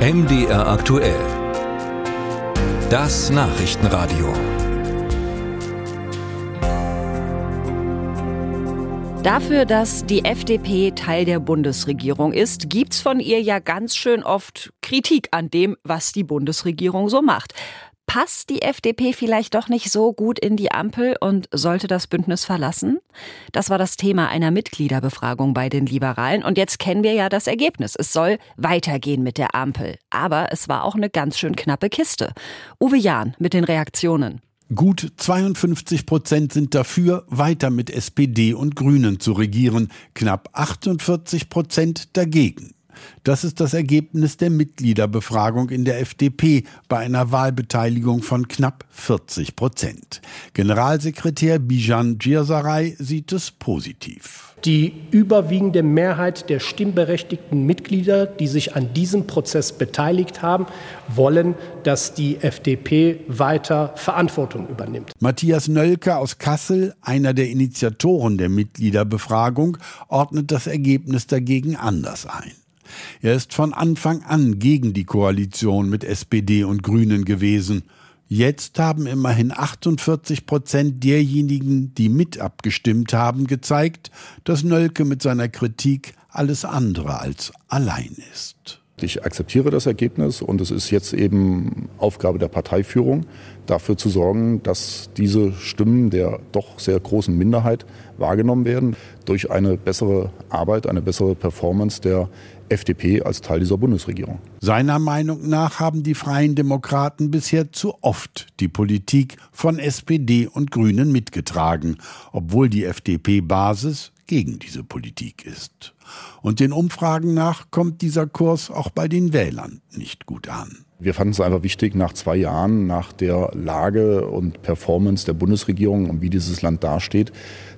MDR aktuell. Das Nachrichtenradio. Dafür, dass die FDP Teil der Bundesregierung ist, gibt's von ihr ja ganz schön oft Kritik an dem, was die Bundesregierung so macht passt die FDP vielleicht doch nicht so gut in die Ampel und sollte das Bündnis verlassen? Das war das Thema einer Mitgliederbefragung bei den Liberalen und jetzt kennen wir ja das Ergebnis. Es soll weitergehen mit der Ampel. Aber es war auch eine ganz schön knappe Kiste. Uwe Jahn mit den Reaktionen. Gut 52 Prozent sind dafür, weiter mit SPD und Grünen zu regieren, knapp 48 Prozent dagegen. Das ist das Ergebnis der Mitgliederbefragung in der FDP bei einer Wahlbeteiligung von knapp 40 Prozent. Generalsekretär Bijan Djirsaray sieht es positiv. Die überwiegende Mehrheit der stimmberechtigten Mitglieder, die sich an diesem Prozess beteiligt haben, wollen, dass die FDP weiter Verantwortung übernimmt. Matthias Nölke aus Kassel, einer der Initiatoren der Mitgliederbefragung, ordnet das Ergebnis dagegen anders ein. Er ist von Anfang an gegen die Koalition mit SPD und Grünen gewesen. Jetzt haben immerhin 48 Prozent derjenigen, die mit abgestimmt haben, gezeigt, dass Nölke mit seiner Kritik alles andere als allein ist. Ich akzeptiere das Ergebnis und es ist jetzt eben Aufgabe der Parteiführung, dafür zu sorgen, dass diese Stimmen der doch sehr großen Minderheit wahrgenommen werden durch eine bessere Arbeit, eine bessere Performance der FDP als Teil dieser Bundesregierung. Seiner Meinung nach haben die Freien Demokraten bisher zu oft die Politik von SPD und Grünen mitgetragen, obwohl die FDP-Basis gegen diese Politik ist. Und den Umfragen nach kommt dieser Kurs auch bei den Wählern nicht gut an. Wir fanden es einfach wichtig, nach zwei Jahren, nach der Lage und Performance der Bundesregierung und wie dieses Land dasteht,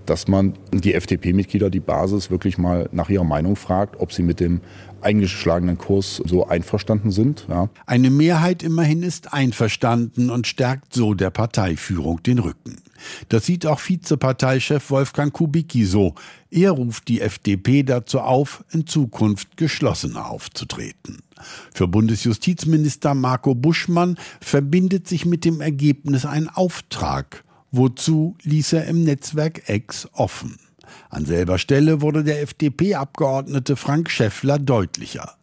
dass man die FDP-Mitglieder, die Basis, wirklich mal nach ihrer Meinung fragt, ob sie mit dem eingeschlagenen Kurs so einverstanden sind. Ja. Eine Mehrheit immerhin ist einverstanden und stärkt so der Parteiführung den Rücken. Das sieht auch Vizeparteichef Wolfgang Kubicki so. Er ruft die FDP dazu auf, in Zukunft geschlossener aufzutreten. Für Bundesjustizminister Marco Buschmann verbindet sich mit dem Ergebnis ein Auftrag. Wozu ließ er im Netzwerk X offen? An selber Stelle wurde der FDP-Abgeordnete Frank Schäffler deutlicher.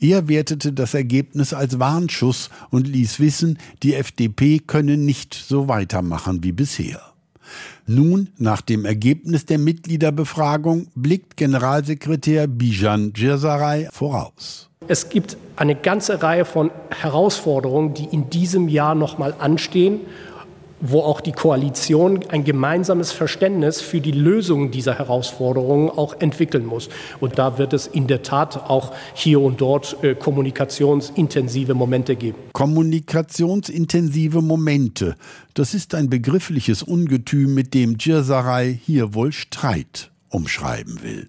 Er wertete das Ergebnis als Warnschuss und ließ wissen, die FDP könne nicht so weitermachen wie bisher. Nun, nach dem Ergebnis der Mitgliederbefragung, blickt Generalsekretär Bijan Djirsaray voraus. Es gibt eine ganze Reihe von Herausforderungen, die in diesem Jahr noch mal anstehen wo auch die Koalition ein gemeinsames Verständnis für die Lösung dieser Herausforderungen auch entwickeln muss. Und da wird es in der Tat auch hier und dort äh, kommunikationsintensive Momente geben. Kommunikationsintensive Momente, das ist ein begriffliches Ungetüm, mit dem Djirsaray hier wohl Streit umschreiben will.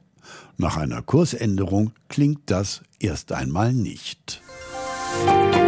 Nach einer Kursänderung klingt das erst einmal nicht. Musik